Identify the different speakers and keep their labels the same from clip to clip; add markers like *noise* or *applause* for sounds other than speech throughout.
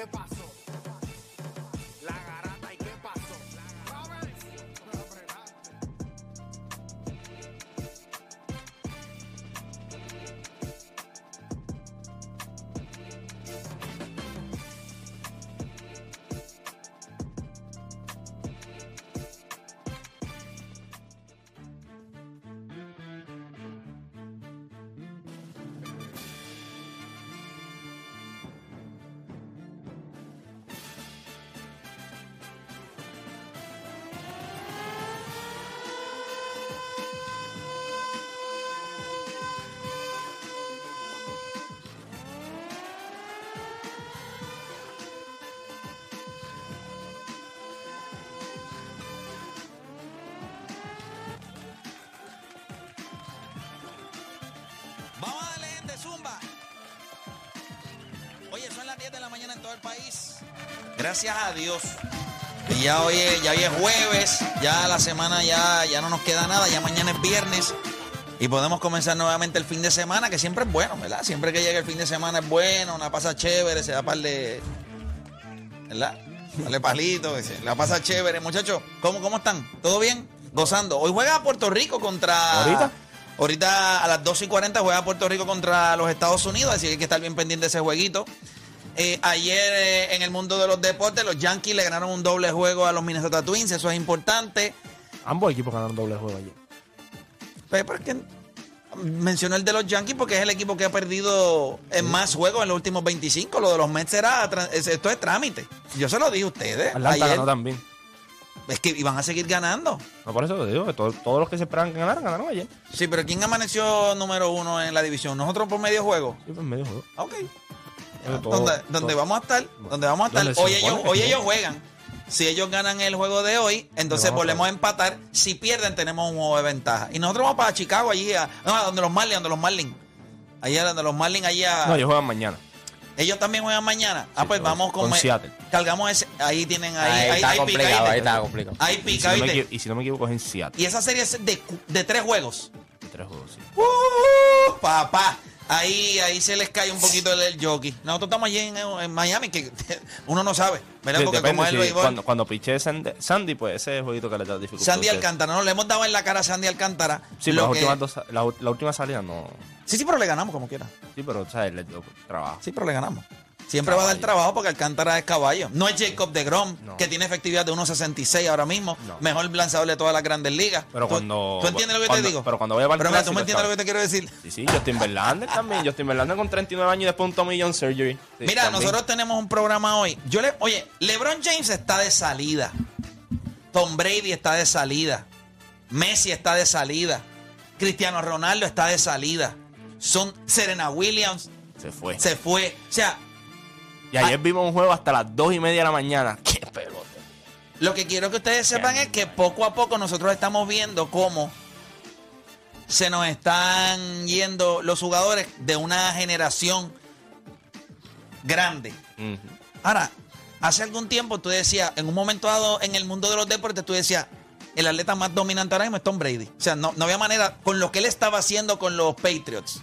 Speaker 1: Impossible.
Speaker 2: Oye, son las 10 de la mañana en todo el país. Gracias a Dios. Y ya hoy es, ya jueves, ya la semana ya, ya no nos queda nada, ya mañana es viernes y podemos comenzar nuevamente el fin de semana, que siempre es bueno, ¿verdad? Siempre que llega el fin de semana es bueno, una pasa chévere, se da par de. ¿Verdad? Dale palito, la pasa chévere. Muchachos, ¿cómo, ¿cómo están? ¿Todo bien? Gozando. Hoy juega Puerto Rico
Speaker 3: contra.
Speaker 2: Ahorita a las 2 y 40 juega Puerto Rico contra los Estados Unidos, así que hay que estar bien pendiente de ese jueguito. Eh, ayer eh, en el mundo de los deportes, los Yankees le ganaron un doble juego a los Minnesota Twins, eso es importante.
Speaker 3: Ambos equipos ganaron doble juego ayer. Pues,
Speaker 2: pero, el de los Yankees porque es el equipo que ha perdido eh, más juegos en los últimos 25. Lo de los Mets será, esto es trámite. Yo se lo dije a ustedes.
Speaker 3: también.
Speaker 2: Es que iban a seguir ganando.
Speaker 3: No, por eso te digo que todos los que se esperaban ganar, ganaron ayer.
Speaker 2: Sí, pero ¿quién amaneció número uno en la división? ¿Nosotros por medio juego? Sí,
Speaker 3: por medio juego.
Speaker 2: Ah, Ok. vamos a estar, dónde vamos a estar. Hoy ellos, juegan. Si ellos ganan el juego de hoy, entonces volvemos a empatar. Si pierden, tenemos un juego de ventaja. Y nosotros vamos para Chicago, allí, a, no, donde los Marlins, donde los Marlins. Allá donde los Marlins, allá.
Speaker 3: No, ellos juegan mañana.
Speaker 2: Ellos también juegan mañana. Ah, pues vamos con,
Speaker 3: Seattle.
Speaker 2: Cargamos ese. Ahí tienen,
Speaker 3: ahí, ahí, está complicado, pica, ahí está complicado. Ahí
Speaker 2: pica,
Speaker 3: y y si no me equivoco, es en Seattle.
Speaker 2: Y esa serie es de, de tres juegos. De tres juegos,
Speaker 3: sí.
Speaker 2: Uh, papá ahí, ahí se les cae un poquito el, jockey. Nosotros estamos allí en, Miami, que *laughs* uno no sabe,
Speaker 3: Cuando, cuando piché Sandy, pues ese es el jueguito que le da dificultad.
Speaker 2: Sandy Alcántara, no le hemos dado en la cara a Sandy Alcántara.
Speaker 3: Sí, dos, la, última salida no.
Speaker 2: Sí, sí, pero le ganamos como quiera.
Speaker 3: Sí, pero o sea, trabajo.
Speaker 2: Sí, pero le ganamos. Siempre va a dar trabajo porque Alcántara es caballo. No es Jacob de Grom, que tiene efectividad de 1.66 ahora mismo. Mejor lanzador de todas las grandes ligas.
Speaker 3: Pero cuando.
Speaker 2: ¿Tú entiendes lo que
Speaker 3: te
Speaker 2: digo?
Speaker 3: Pero cuando voy a
Speaker 2: Pero tú me entiendes lo que te quiero decir.
Speaker 3: Sí, sí, Justin Verlander también. Justin Verlander con 39 años y después un Tommy John Surgery.
Speaker 2: mira, nosotros tenemos un programa hoy. Yo le, oye, LeBron James está de salida. Tom Brady está de salida. Messi está de salida. Cristiano Ronaldo está de salida. Son Serena Williams.
Speaker 3: Se fue.
Speaker 2: Se fue. O sea,
Speaker 3: y ayer ah. vimos un juego hasta las dos y media de la mañana.
Speaker 2: *laughs* ¡Qué pelota! Lo que quiero que ustedes sepan es que poco a poco nosotros estamos viendo cómo se nos están yendo los jugadores de una generación grande. Ahora, hace algún tiempo tú decías, en un momento dado en el mundo de los deportes, tú decías, el atleta más dominante ahora mismo es Tom Brady. O sea, no, no había manera, con lo que él estaba haciendo con los Patriots,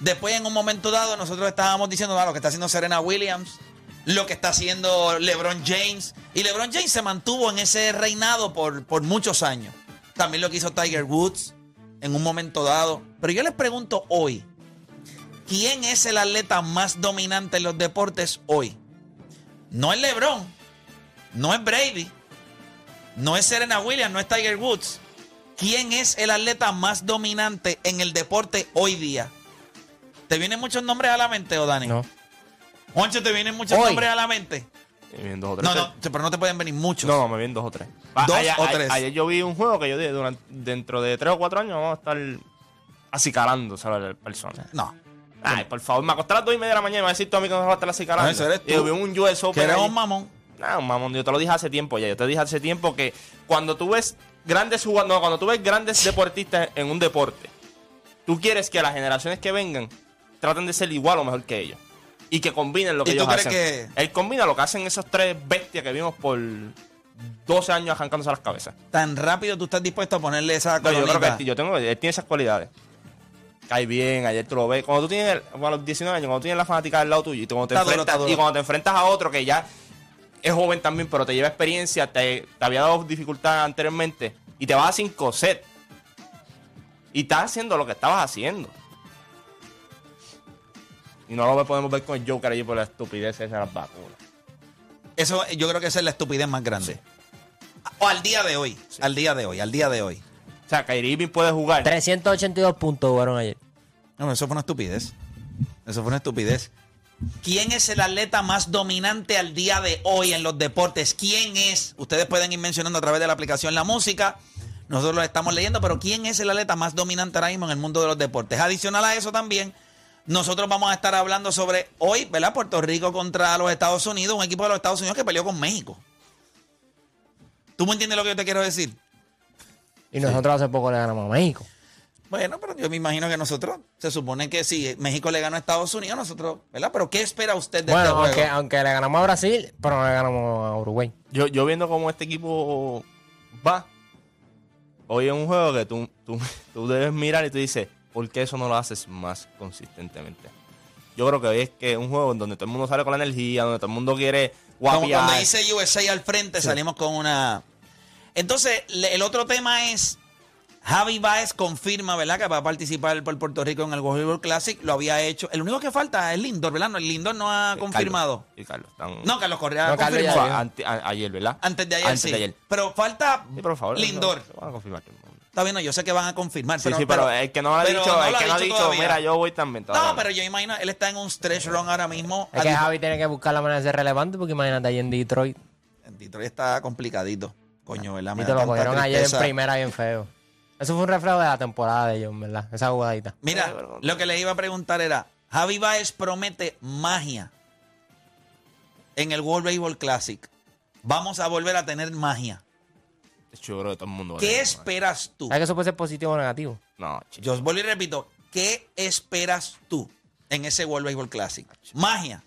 Speaker 2: Después, en un momento dado, nosotros estábamos diciendo ah, lo que está haciendo Serena Williams, lo que está haciendo LeBron James. Y LeBron James se mantuvo en ese reinado por, por muchos años. También lo que hizo Tiger Woods en un momento dado. Pero yo les pregunto hoy, ¿quién es el atleta más dominante en los deportes hoy? No es LeBron, no es Brady, no es Serena Williams, no es Tiger Woods. ¿Quién es el atleta más dominante en el deporte hoy día? ¿Te vienen muchos nombres a la mente, o Dani?
Speaker 3: No.
Speaker 2: ¿Juancho, ¿te vienen muchos nombres a la mente?
Speaker 3: Me vienen dos o
Speaker 2: tres. No, no, pero no te pueden venir muchos.
Speaker 3: No, me vienen dos o tres.
Speaker 2: Dos o tres.
Speaker 3: Ayer yo vi un juego que yo dije, dentro de tres o cuatro años vamos a estar acicalando a las personas.
Speaker 2: No.
Speaker 3: Ay, por favor, me acosté a las dos y media de la mañana y me vas a decir
Speaker 2: tú
Speaker 3: a mí que nos va a estar acicalando.
Speaker 2: No, eso Y
Speaker 3: vi un US Open
Speaker 2: Que eres un mamón.
Speaker 3: No, mamón, yo te lo dije hace tiempo ya. Yo te dije hace tiempo que cuando tú ves grandes jugadores, no, cuando tú ves grandes deportistas en un deporte, tú quieres que las generaciones que vengan traten de ser igual o mejor que ellos. Y que combinen lo que ellos hacen. Que... Él combina lo que hacen esos tres bestias que vimos por 12 años arrancándose las cabezas.
Speaker 2: Tan rápido tú estás dispuesto a ponerle esa no,
Speaker 3: yo creo que él, yo tengo, él tiene esas cualidades. Cae bien, ayer tú lo ves. Cuando tú tienes, bueno, los 19 años, cuando tú tienes la fanática del lado tuyo y, cuando te, enfrentas, y cuando te enfrentas a otro que ya es joven también, pero te lleva experiencia, te, había dado dificultad anteriormente y te vas a sin y estás haciendo lo que estabas haciendo no lo podemos ver con el Joker allí por la estupidez esa de las vacunas.
Speaker 2: Eso, yo creo que es la estupidez más grande. O al día de hoy. Al día de hoy, al día de hoy.
Speaker 3: O sea, Kyrie Irving puede jugar.
Speaker 4: 382 puntos jugaron ayer.
Speaker 2: No, eso fue una estupidez. Eso fue una estupidez. ¿Quién es el atleta más dominante al día de hoy en los deportes? ¿Quién es? Ustedes pueden ir mencionando a través de la aplicación la música. Nosotros lo estamos leyendo, pero ¿quién es el atleta más dominante ahora mismo en el mundo de los deportes? Adicional a eso también, nosotros vamos a estar hablando sobre hoy, ¿verdad? Puerto Rico contra los Estados Unidos, un equipo de los Estados Unidos que peleó con México. ¿Tú me entiendes lo que yo te quiero decir?
Speaker 4: Y nosotros hace poco le ganamos a México.
Speaker 2: Bueno, pero yo me imagino que nosotros, se supone que si México le gana a Estados Unidos, nosotros, ¿verdad? Pero ¿qué espera usted de bueno,
Speaker 4: este aunque, aunque le ganamos a Brasil, pero no le ganamos a Uruguay.
Speaker 3: Yo, viendo cómo este equipo va, hoy es un juego que tú, tú, tú debes mirar y tú dices, ¿por qué eso no lo haces más consistentemente? Yo creo que es que un juego en donde todo el mundo sale con la energía, donde todo el mundo quiere guapiar. Como
Speaker 2: cuando dice USA al frente, salimos con una... Entonces, el otro tema es, Javi Baez confirma, ¿verdad? Que va a participar por Puerto Rico en el World Classic. Lo había hecho. El único que falta es Lindor, ¿verdad? No, el Lindor no ha confirmado.
Speaker 3: Y Carlos.
Speaker 2: no, Carlos Correa no,
Speaker 3: ayer, ¿verdad?
Speaker 2: Antes de ayer, sí. Pero falta por favor, Lindor. Está bien, yo sé que van a confirmar.
Speaker 3: Sí, pero, sí, pero, es el que no lo ha dicho, el que no ha dicho, mira, yo voy también.
Speaker 2: No, pero yo imagino, él está en un stretch run ahora mismo.
Speaker 4: Es que Javi tiene que buscar la manera de ser relevante porque imagínate ahí en Detroit. En
Speaker 3: Detroit está complicadito, coño,
Speaker 4: ¿verdad? y te lo cogieron ayer en primera bien feo. Eso fue un reflejo de la temporada de ellos, ¿verdad? Esa jugadita.
Speaker 2: Mira, lo que les iba a preguntar era, Javi Baez promete magia en el World Baseball Classic. Vamos a volver a tener magia
Speaker 3: todo el mundo.
Speaker 2: ¿Qué esperas tú?
Speaker 4: Hay que eso puede ser positivo o negativo?
Speaker 2: No, Yo vuelvo y repito, ¿qué esperas tú en ese World Baseball Classic? Ah, Magia.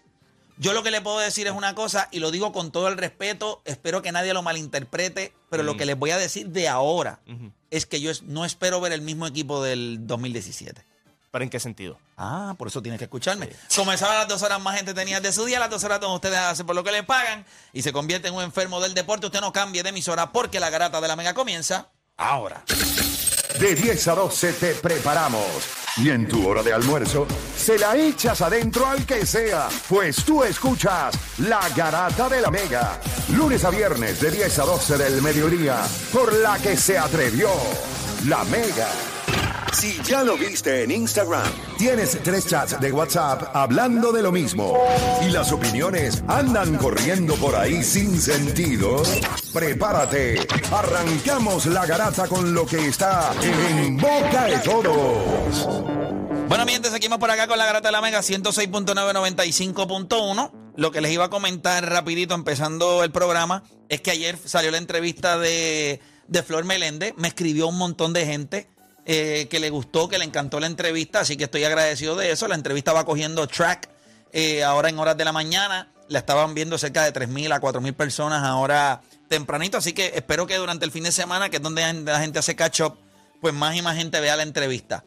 Speaker 2: Yo lo que le puedo decir es una cosa y lo digo con todo el respeto, espero que nadie lo malinterprete, pero lo mm. que les voy a decir de ahora es que yo no espero ver el mismo equipo del 2017
Speaker 3: en qué sentido?
Speaker 2: Ah, por eso tienes que escucharme. Comenzaba las dos horas más gente tenía de su día, las dos horas donde ustedes hacen por lo que les pagan y se convierte en un enfermo del deporte. Usted no cambie de emisora porque la garata de la mega comienza ahora.
Speaker 5: De 10 a 12 te preparamos. Y en tu hora de almuerzo, se la echas adentro al que sea, pues tú escuchas La Garata de la Mega, lunes a viernes de 10 a 12 del mediodía, por la que se atrevió La Mega. Si ya lo viste en Instagram, tienes tres chats de WhatsApp hablando de lo mismo y las opiniones andan corriendo por ahí sin sentido, prepárate. Arrancamos la garata con lo que está en boca de todos.
Speaker 2: Bueno, mientras seguimos por acá con la garata de la Mega 106.995.1. Lo que les iba a comentar rapidito empezando el programa es que ayer salió la entrevista de, de Flor Meléndez. Me escribió un montón de gente eh, que le gustó, que le encantó la entrevista, así que estoy agradecido de eso. La entrevista va cogiendo track eh, ahora en horas de la mañana. La estaban viendo cerca de 3.000 a 4.000 personas ahora tempranito, así que espero que durante el fin de semana, que es donde la gente hace catch-up, pues más y más gente vea la entrevista.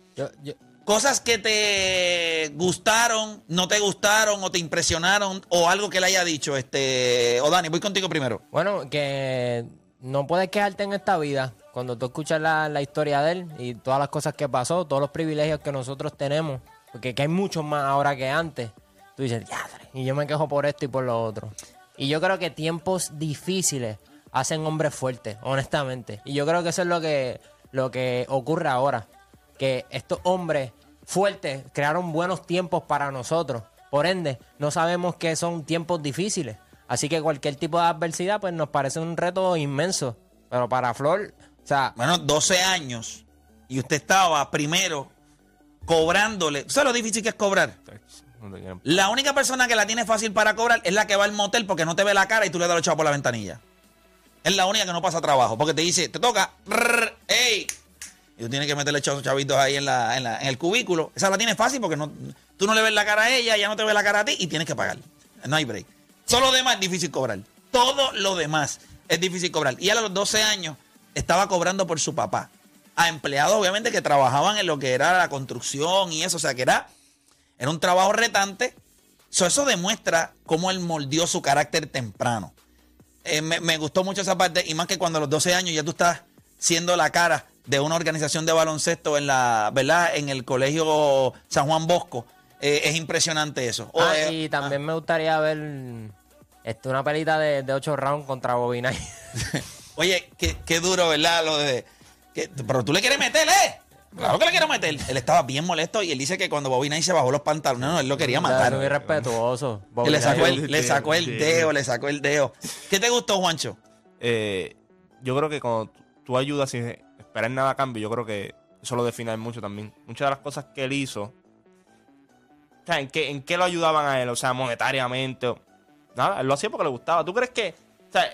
Speaker 2: Cosas que te gustaron, no te gustaron o te impresionaron o algo que le haya dicho. este O Dani, voy contigo primero.
Speaker 4: Bueno, que no puedes quedarte en esta vida cuando tú escuchas la, historia de él y todas las cosas que pasó, todos los privilegios que nosotros tenemos, porque hay muchos más ahora que antes, tú dices, y yo me quejo por esto y por lo otro. Y yo creo que tiempos difíciles hacen hombres fuertes, honestamente. Y yo creo que eso es lo que, lo que ocurre ahora, que estos hombres fuertes crearon buenos tiempos para nosotros. Por ende, no sabemos que son tiempos difíciles. Así que cualquier tipo de adversidad, pues nos parece un reto inmenso. Pero para Flor,
Speaker 2: bueno, 12 años y usted estaba primero cobrándole. ¿Sabes lo difícil que es cobrar? La única persona que la tiene fácil para cobrar es la que va al motel porque no te ve la cara y tú le das los chavos por la ventanilla. Es la única que no pasa trabajo porque te dice, te toca, Y tú tienes que meterle los chavitos ahí en, el cubículo. Esa la tiene fácil porque tú no le ves la cara a ella, ya no te ve la cara a ti y tienes que pagar. No hay break. Solo lo demás es difícil cobrar. Todo lo demás es difícil cobrar. Y a los 12 años estaba cobrando por su papá. A empleados, obviamente, que trabajaban en lo que era la construcción y eso. O sea, que era, era un trabajo retante. eso demuestra cómo él moldeó su carácter temprano. Eh, me, gustó mucho esa parte. Y más que cuando a los 12 años ya tú estás siendo la cara de una organización de baloncesto en la, ¿verdad? En el colegio San Juan Bosco. Eh, es impresionante eso.
Speaker 4: Ah,
Speaker 2: eh,
Speaker 4: y también ah. me gustaría ver una pelita de, 8 rounds contra Bobina. *laughs*
Speaker 2: Oye, qué, duro, ¿verdad? Lo de. pero tú le quieres meter, ¿eh? Claro que le quiero meter. Él estaba bien molesto y él dice que cuando Bobina se bajó los pantalones, no, él lo quería matar.
Speaker 4: Muy respetuoso.
Speaker 2: le sacó el, dedo, le sacó el dedo. ¿Qué te gustó, Juancho?
Speaker 3: Eh, yo creo que cuando tú- ayudas sin esperar nada a cambio, yo creo que eso lo define mucho también. Muchas de las cosas que él hizo, ¿en qué, lo ayudaban a él? O sea, monetariamente. Nada, él lo hacía porque le gustaba. ¿Tú crees que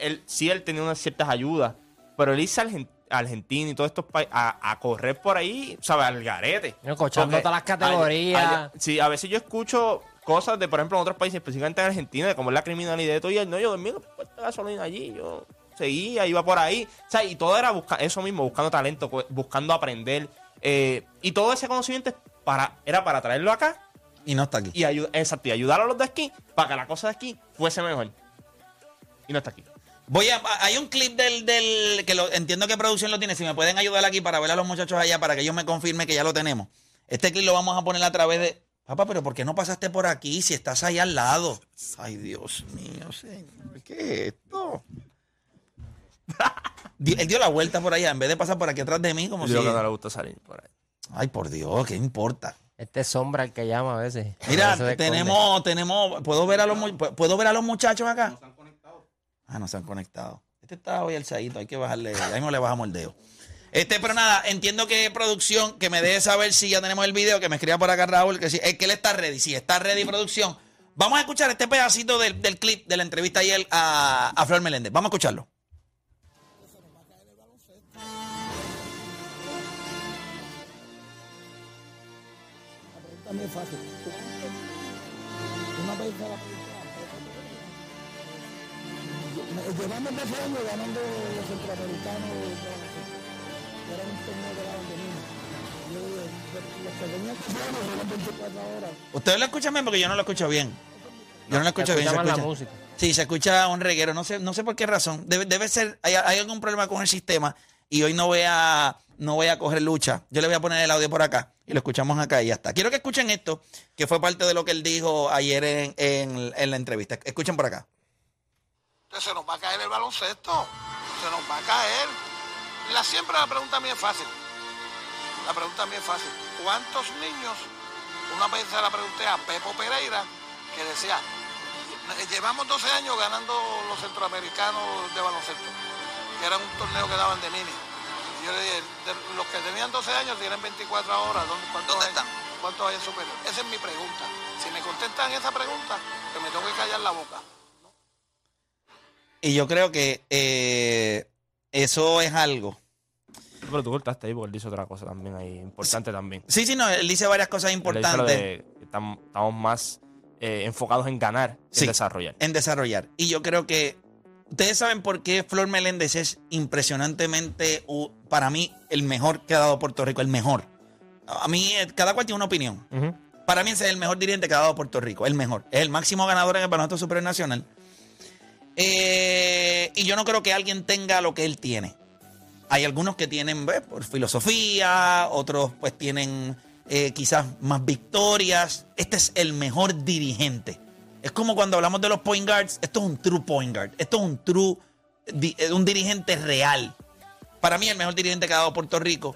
Speaker 3: él, sí él tenía unas ciertas ayudas, pero él hizo argentino Argentina y todos estos países a, correr por ahí, ¿sabes? Al garete.
Speaker 4: Cochando todas las categorías.
Speaker 3: sí, a veces yo escucho cosas de, por ejemplo, en otros países, específicamente en Argentina, de cómo es la criminalidad de todo. Y él, no, yo dormía gasolina allí, yo seguía, iba por ahí. O sea, y todo era buscar eso mismo, buscando talento, buscando aprender. Eh, y todo ese conocimiento para, era para traerlo acá.
Speaker 2: Y no está aquí.
Speaker 3: exacto, y ayudar a los de aquí para que la cosa de aquí fuese mejor y no está aquí. Voy a,
Speaker 2: hay un clip del, del que entiendo que producción lo tiene. Si me pueden ayudar aquí para ver a los muchachos allá para que ellos me confirmen que ya lo tenemos. Este clip lo vamos a poner a través de. Papá, pero ¿por qué no pasaste por aquí si estás ahí al lado? Ay, Dios mío, señor, ¿qué es esto? *laughs* Él dio la vuelta por allá en vez de pasar por aquí atrás de mí, como si. Yo
Speaker 3: no le gusta salir por ahí.
Speaker 2: Ay, por Dios, ¿qué importa?
Speaker 4: Este sombra el que llama a veces.
Speaker 2: Mira, tenemos, tenemos, puedo ver a los, puedo ver a los muchachos acá. Ah, no se han conectado. Este está hoy alzadito, hay que bajarle. Ahí no le bajamos el dedo. Este, pero nada, entiendo que producción, que me debe saber si ya tenemos el video, que me escriba por acá Raúl, que si, es que él está ready. Si está ready producción, vamos a escuchar este pedacito del, clip de la entrevista ayer a, a Flor Meléndez. Vamos a escucharlo. fácil. Una Ustedes lo escuchan bien porque yo no lo escucho bien. Yo no lo escucho bien. Se
Speaker 4: escucha. Sí,
Speaker 2: se escucha un reguero. No sé, no sé por qué razón. Debe, ser, hay, algún problema con el sistema y hoy no voy a, no voy a coger lucha. Yo le voy a poner el audio por acá y lo escuchamos acá y ya está. Quiero que escuchen esto, que fue parte de lo que él dijo ayer en la entrevista. Escuchen por acá. Entonces se nos va a caer el baloncesto, se nos va a caer. La, siempre la pregunta a mí es fácil. La pregunta a mí es fácil. ¿Cuántos niños? Una vez se la pregunté a Pepo Pereira, que decía, llevamos 12 años ganando los centroamericanos de baloncesto, que era un torneo que daban de mini. Yo le dije, los que tenían 12 años tienen 24 horas, ¿dónde, cuántos ¿Cuántos hay superior? Esa es mi pregunta. Si me contestan esa pregunta, que pues me tengo que callar la boca. Y yo creo que eh, eso es algo.
Speaker 3: Pero tú cortaste ahí porque él dice otra cosa también ahí, importante también.
Speaker 2: Sí, sí, no, él dice varias cosas importantes.
Speaker 3: estamos, más eh, enfocados en ganar, en desarrollar.
Speaker 2: En desarrollar. Y yo creo que ustedes saben por qué Flor Meléndez es impresionantemente, para mí, el mejor que ha dado Puerto Rico, el mejor. A mí, eh, cada cual tiene una opinión. Para mí es el mejor dirigente que ha dado Puerto Rico, el mejor. Es el máximo ganador en el Baloncesto Supernacional. Eh, y yo no creo que alguien tenga lo que él tiene. Hay algunos que tienen pues, por filosofía, otros pues tienen eh, quizás más victorias. Este es el mejor dirigente. Es como cuando hablamos de los point guards, esto es un true point guard, esto es un true, eh, un dirigente real. Para mí el mejor dirigente que ha dado Puerto Rico,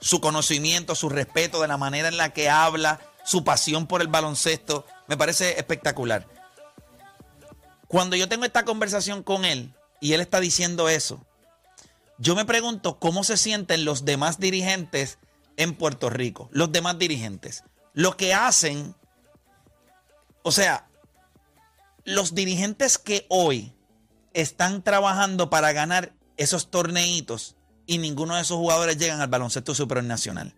Speaker 2: su conocimiento, su respeto de la manera en la que habla, su pasión por el baloncesto, me parece espectacular. Cuando yo tengo esta conversación con él y él está diciendo eso, yo me pregunto cómo se sienten los demás dirigentes en Puerto Rico, los demás dirigentes. Lo que hacen, o sea, los dirigentes que hoy están trabajando para ganar esos torneitos y ninguno de esos jugadores llegan al baloncesto supranacional.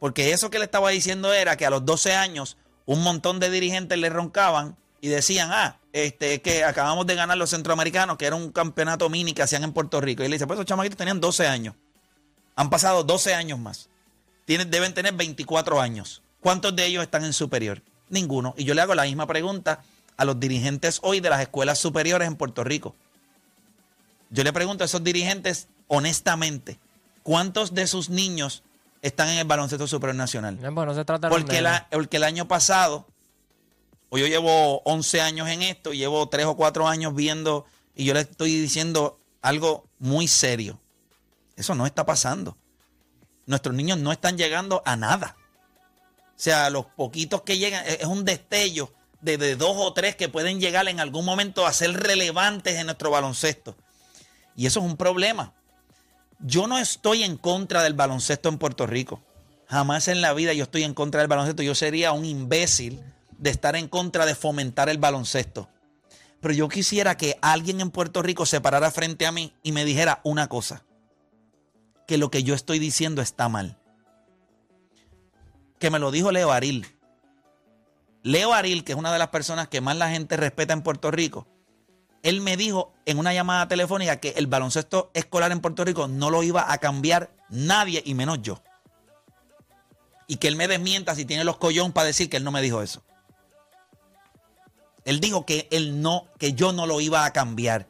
Speaker 2: Porque eso que le estaba diciendo era que a los 12 años un montón de dirigentes le roncaban y decían, ah, este, que acabamos de ganar los centroamericanos, que era un campeonato mini que hacían en Puerto Rico. Y él dice, pues esos chamaquitos tenían 12 años. Han pasado 12 años más. Tienen, deben tener 24 años. ¿Cuántos de ellos están en superior? Ninguno. Y yo le hago la misma pregunta a los dirigentes hoy de las escuelas superiores en Puerto Rico. Yo le pregunto a esos dirigentes, honestamente, ¿cuántos de sus niños están en el baloncesto superior nacional?
Speaker 4: Pues
Speaker 2: se trata porque el año pasado pues yo llevo 11 años en esto, llevo 3 o 4 años viendo y yo le estoy diciendo algo muy serio. Eso no está pasando. Nuestros niños no están llegando a nada. O sea, los poquitos que llegan, e-, es un destello de, de, dos o tres que pueden llegar en algún momento a ser relevantes en nuestro baloncesto. Y eso es un problema. Yo no estoy en contra del baloncesto en Puerto Rico. Jamás en la vida yo estoy en contra del baloncesto. Yo sería un imbécil de estar en contra de fomentar el baloncesto. Pero yo quisiera que alguien en Puerto Rico se parara frente a mí y me dijera una cosa, que lo que yo estoy diciendo está mal. Que me lo dijo Leo Aril. Leo Aril, que es una de las personas que más la gente respeta en Puerto Rico, él me dijo en una llamada telefónica que el baloncesto escolar en Puerto Rico no lo iba a cambiar nadie y menos yo. Y que él me desmienta si tiene los collón para decir que él no me dijo eso. Él dijo que él no, que yo no lo iba a cambiar.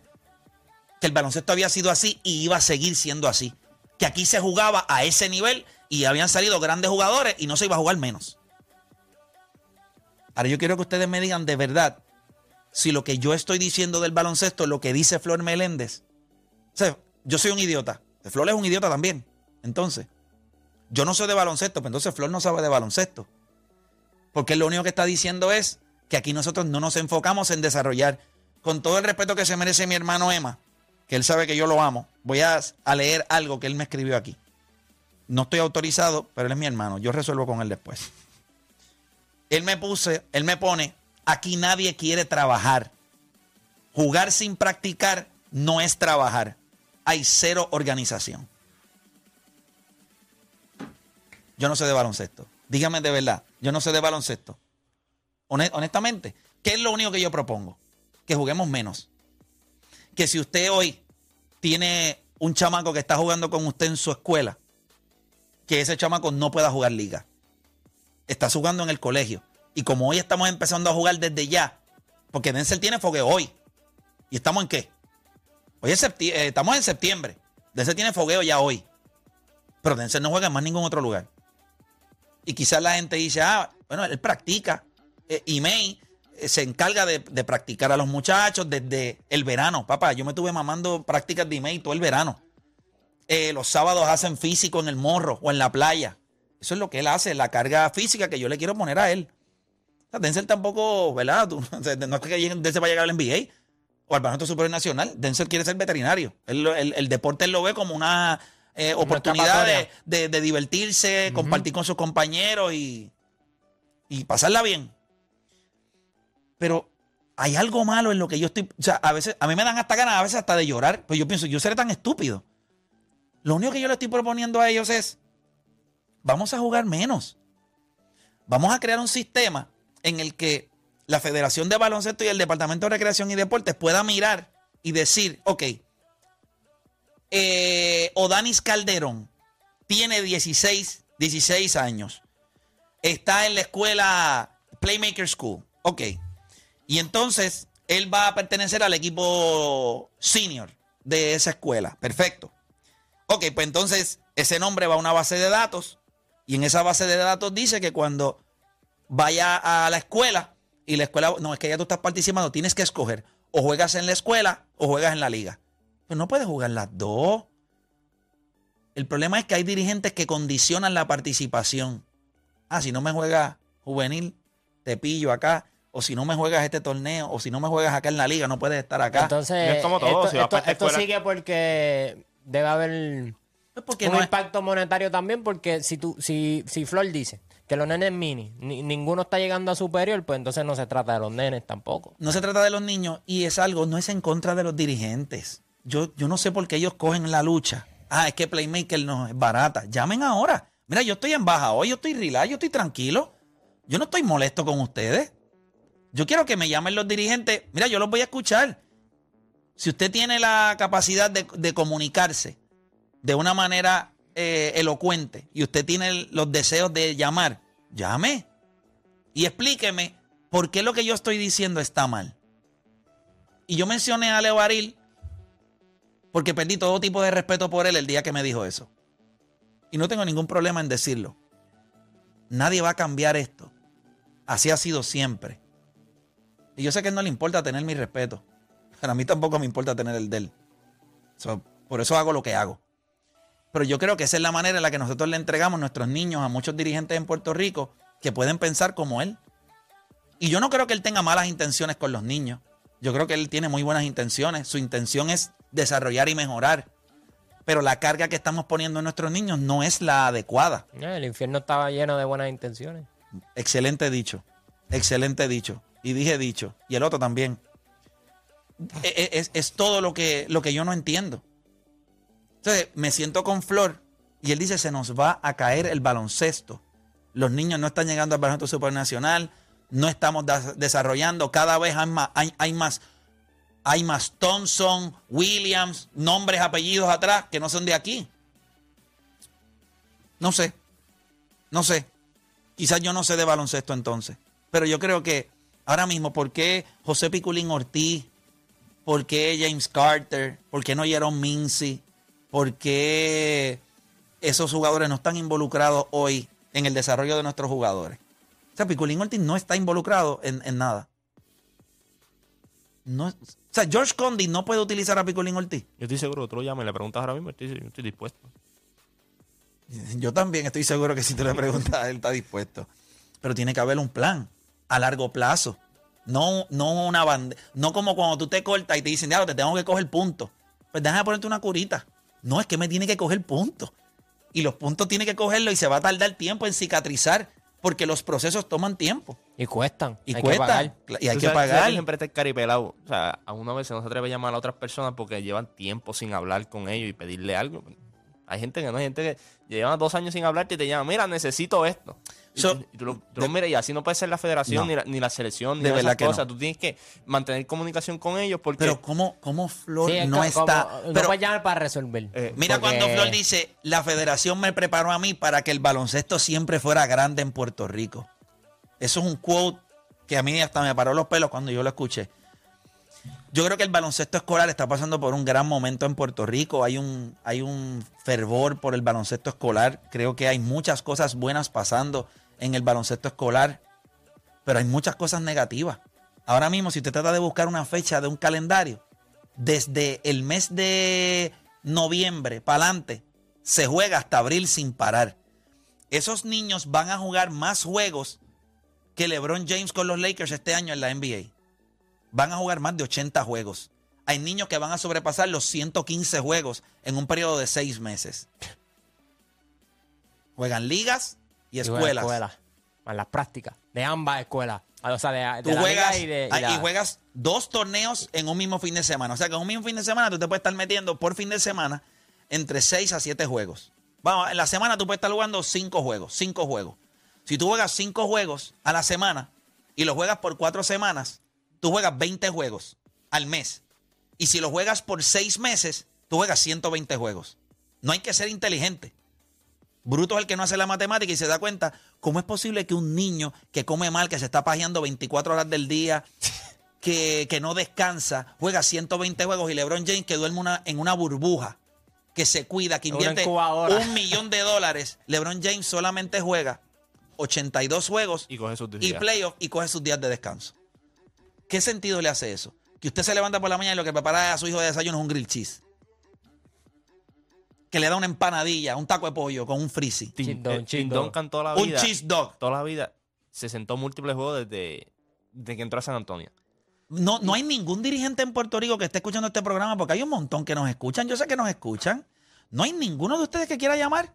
Speaker 2: Que el baloncesto había sido así y iba a seguir siendo así. Que aquí se jugaba a ese nivel y habían salido grandes jugadores y no se iba a jugar menos. Ahora yo quiero que ustedes me digan de verdad si lo que yo estoy diciendo del baloncesto, lo que dice Flor Meléndez. O sea, yo soy un idiota. Flor es un idiota también. Entonces, yo no soy de baloncesto, pero pues entonces Flor no sabe de baloncesto. Porque lo único que está diciendo es que aquí nosotros no nos enfocamos en desarrollar. Con todo el respeto que se merece mi hermano Emma, que él sabe que yo lo amo, voy a, leer algo que él me escribió aquí. No estoy autorizado, pero él es mi hermano. Yo resuelvo con él después. Él me puse, él me pone, aquí nadie quiere trabajar. Jugar sin practicar no es trabajar. Hay cero organización. Yo no sé de baloncesto. Dígame de verdad, yo no sé de baloncesto honestamente, ¿qué es lo único que yo propongo? Que juguemos menos. Que si usted hoy tiene un chamaco que está jugando con usted en su escuela, que ese chamaco no pueda jugar liga. Está jugando en el colegio. Y como hoy estamos empezando a jugar desde ya, porque Denzel tiene fogueo hoy. ¿Y estamos en qué? Hoy eh, estamos en septiembre. Denzel tiene fogueo ya hoy. Pero Denzel no juega en más ningún otro lugar. Y quizás la gente dice, ah, bueno, él practica. Imei eh, eh, se encarga de, practicar a los muchachos desde el verano. Papá, yo me estuve mamando prácticas de Imei todo el verano. Eh, los sábados hacen físico en el morro o en la playa. Eso es lo que él hace, la carga física que yo le quiero poner a él. Denzel tampoco, ¿verdad? *laughs* no es que Denzel vaya a llegar al NBA o al Banco super Nacional. Denzel quiere ser veterinario. el, deporte él lo ve como una oportunidad de, divertirse, compartir con sus compañeros y pasarla bien pero hay algo malo en lo que yo estoy. O sea, a veces, a mí me dan hasta ganas, a veces hasta de llorar, pero yo pienso, yo seré tan estúpido. Lo único que yo le estoy proponiendo a ellos es: vamos a jugar menos. Vamos a crear un sistema en el que la Federación de Baloncesto y el Departamento de Recreación y Deportes Puedan mirar y decir, ok, eh, Odanis Calderón tiene 16, 16 años. Está en la escuela Playmaker School. Ok, y entonces él va a pertenecer al equipo senior de esa escuela. Perfecto. Ok, pues entonces ese nombre va a una base de datos y en esa base de datos dice que cuando vaya a la escuela y la escuela, no, es que ya tú estás participando, tienes que escoger o juegas en la escuela o juegas en la liga. Pero pues no puedes jugar las dos. El problema es que hay dirigentes que condicionan la participación. Ah, si no me juega juvenil, te pillo acá o si no me juegas este torneo, o si no me juegas acá en la liga, no puedes estar acá.
Speaker 4: Entonces, esto, sigue porque debe haber porque un impacto monetario también, porque si, tú, si, si Flor dice que los nenes mini, ninguno está llegando a superior, pues entonces no se trata de los nenes tampoco.
Speaker 2: No se trata de los niños y es algo, no es en contra de los dirigentes. Yo, yo no sé por qué ellos cogen la lucha. Ah, es que Playmaker no es barata. Llamen ahora. Mira, yo estoy en baja hoy, yo estoy relax, yo estoy tranquilo. Yo no estoy molesto con ustedes. Yo quiero que me llamen los dirigentes. Mira, yo los voy a escuchar. Si usted tiene la capacidad de, comunicarse de una manera eh, elocuente y usted tiene los deseos de llamar, llame y explíqueme por qué lo que yo estoy diciendo está mal. Y yo mencioné a Leo Baril porque perdí todo tipo de respeto por él el día que me dijo eso. Y no tengo ningún problema en decirlo. Nadie va a cambiar esto. Así ha sido siempre. Y yo sé que no le importa tener mi respeto. Pero a mí tampoco me importa tener el de él. por eso hago lo que hago. Pero yo creo que esa es la manera en la que nosotros le entregamos nuestros niños a muchos dirigentes en Puerto Rico que pueden pensar como él. Y yo no creo que él tenga malas intenciones con los niños. Yo creo que él tiene muy buenas intenciones. Su intención es desarrollar y mejorar. Pero la carga que estamos poniendo en nuestros niños no es la adecuada.
Speaker 4: El infierno estaba lleno de buenas intenciones.
Speaker 2: Excelente dicho. Excelente dicho. Y dije dicho. Y el otro también. E, e, es, todo lo que, lo que yo no entiendo. Entonces, me siento con Flor y él dice, se nos va a caer el baloncesto. Los niños no están llegando al baloncesto supernacional, no estamos desarrollando, cada vez hay más, hay más, hay más Thompson, Williams, nombres, apellidos atrás que no son de aquí. No sé, no sé. Quizás yo no sé de baloncesto entonces. Pero yo creo que ahora mismo, ¿por qué José Piculín Ortiz? ¿Por qué James Carter? ¿Por qué no Jerome Mincy? ¿Por qué esos jugadores no están involucrados hoy en el desarrollo de nuestros jugadores? O sea, Piculín Ortiz no está involucrado en, nada. No, o sea, George Condi no puede utilizar a Piculín Ortiz.
Speaker 3: Yo estoy seguro, tú lo llamas y le preguntas ahora mismo, estoy, yo estoy dispuesto.
Speaker 2: Yo también estoy seguro que si tú le preguntas, él está dispuesto. Pero tiene que haber un plan a largo plazo. No, no una no como cuando tú te cortas y te dicen, te tengo que coger punto. Pues déjame ponerte una curita. No, es que me tiene que coger punto. Y los puntos tiene que cogerlo y se va a tardar tiempo en cicatrizar porque los procesos toman tiempo.
Speaker 4: Y cuestan.
Speaker 2: Y hay Que pagar. Y hay que pagar.
Speaker 3: siempre está caripelado. O sea, a una vez se nos atreve a llamar a otras personas porque llevan tiempo sin hablar con ellos y pedirle algo. Hay gente que no, hay gente que lleva dos años sin hablarte y te llama, mira, necesito esto. y así no puede ser la federación, ni, la, selección, ni de esas cosas. Tú tienes que mantener comunicación con ellos porque...
Speaker 2: Pero ¿cómo, cómo Flor no está...?
Speaker 4: pero, llamar para resolver.
Speaker 2: Eh, mira cuando Flor dice, la federación me preparó a mí para que el baloncesto siempre fuera grande en Puerto Rico. Eso es un quote que a mí hasta me paró los pelos cuando yo lo escuché. Yo creo que el baloncesto escolar está pasando por un gran momento en Puerto Rico. Hay un, hay un fervor por el baloncesto escolar. Creo que hay muchas cosas buenas pasando en el baloncesto escolar, pero hay muchas cosas negativas. Ahora mismo, si usted trata de buscar una fecha de un calendario, desde el mes de noviembre para adelante, se juega hasta abril sin parar. Esos niños van a jugar más juegos que LeBron James con los Lakers este año en la NBA van a jugar más de 80 juegos. Hay niños que van a sobrepasar los 115 juegos en un periodo de seis meses. Juegan ligas y escuelas.
Speaker 4: En las prácticas de ambas escuelas. O sea, de,
Speaker 2: tú juegas, y, ah, juegas dos torneos en un mismo fin de semana. O sea, que en un mismo fin de semana tú te puedes estar metiendo por fin de semana entre seis a siete juegos. Vamos, en la semana tú puedes estar jugando cinco juegos, cinco juegos. Si tú juegas cinco juegos a la semana y los juegas por cuatro semanas, tú juegas 20 juegos al mes. Y si lo juegas por 6 meses, tú juegas 120 juegos. No hay que ser inteligente. Bruto es el que no hace la matemática y se da cuenta cómo es posible que un niño que come mal, que se está pajeando 24 horas del día, *laughs* que, no descansa, juega 120 juegos y LeBron James que duerme una, en una burbuja, que se cuida, que invierte un millón de dólares. LeBron James solamente juega 82 juegos y, coge sus y y coge sus días de descanso. ¿Qué sentido le hace eso? Que usted se levanta por la mañana y lo que prepara a su hijo de desayuno es un grill cheese. Que le da una empanadilla, un taco de pollo con un frizzy. Eh, la vida. Un cheese dog.
Speaker 3: Toda la vida. Se sentó múltiples juegos desde, que entró a San Antonio.
Speaker 2: No, no hay ningún dirigente en Puerto Rico que esté escuchando este programa porque hay un montón que nos escuchan. Yo sé que nos escuchan. No hay ninguno de ustedes que quiera llamar,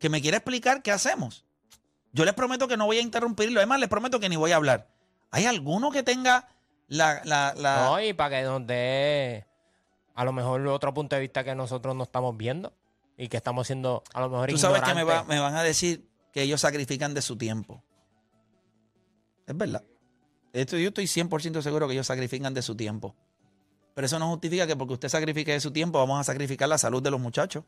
Speaker 2: que me quiera explicar qué hacemos. Yo les prometo que no voy a interrumpirlo. Además, les prometo que ni voy a hablar. ¿Hay alguno que tenga no,
Speaker 4: y para que donde a lo mejor otro punto de vista que nosotros no estamos viendo y que estamos siendo a lo mejor Tú
Speaker 2: sabes que me, van a decir que ellos sacrifican de su tiempo. Es verdad. yo estoy 100% seguro que ellos sacrifican de su tiempo. Pero eso no justifica que porque usted sacrifique de su tiempo, vamos a sacrificar la salud de los muchachos.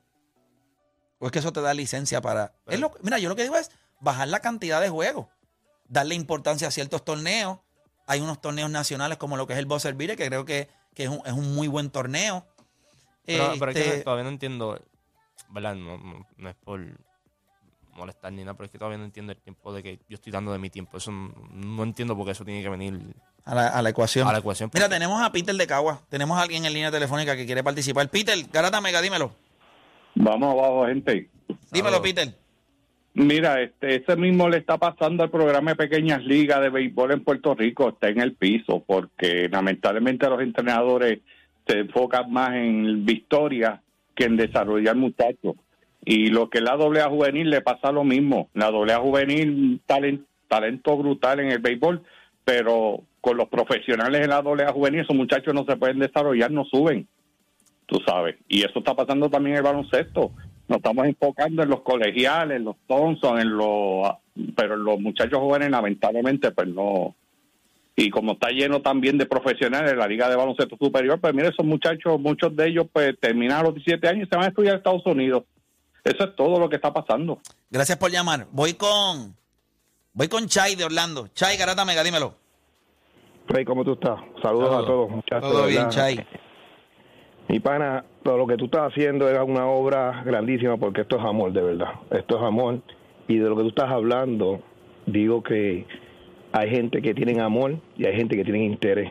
Speaker 2: O es que eso te da licencia para. lo, mira, yo lo que digo es bajar la cantidad de juegos, darle importancia a ciertos torneos, hay unos torneos nacionales como lo que es el Buzzer que creo que, es, un, muy buen torneo.
Speaker 3: Pero, es que este, todavía no entiendo, ¿verdad? No, es por molestar ni nada, pero es que todavía no entiendo el tiempo de que yo estoy dando de mi tiempo. Eso no, entiendo entiendo qué eso tiene que venir
Speaker 2: a la, ecuación.
Speaker 3: A la
Speaker 2: Mira, tenemos a Peter de Cagua. Tenemos a alguien en línea telefónica que quiere participar. Peter, Garata Mega, dímelo.
Speaker 6: Vamos abajo, gente.
Speaker 2: Dímelo, Peter.
Speaker 6: Mira, este, ese mismo le está pasando al programa de Pequeñas Ligas de Béisbol en Puerto Rico, está en el piso, porque lamentablemente los entrenadores se enfocan más en victoria que en desarrollar muchachos. Y lo que es la doble A juvenil le pasa lo mismo. La doble A juvenil, talent talento brutal en el béisbol, pero con los profesionales en la doble A juvenil, esos muchachos no se pueden desarrollar, no suben, tú sabes. Y eso está pasando también en el baloncesto nos estamos enfocando en los colegiales, en los Thompson, en los, pero los muchachos jóvenes lamentablemente pues no. Y como está lleno también de profesionales la Liga de Baloncesto Superior, pues mire, esos muchachos, muchos de ellos pues terminan los 17 años y se van a estudiar a Estados Unidos. Eso es todo lo que está pasando.
Speaker 2: Gracias por llamar. Voy con voy con Chay de Orlando. Chay, Garata Mega, dímelo.
Speaker 7: Rey ¿cómo tú estás? Saludos a todos,
Speaker 2: muchachos. Todo bien, Chay.
Speaker 7: Mi pana, todo lo que tú estás haciendo era una obra grandísima porque esto es amor, de verdad. Esto es amor. Y de lo que tú estás hablando, digo que hay gente que tiene amor y hay gente que tiene interés.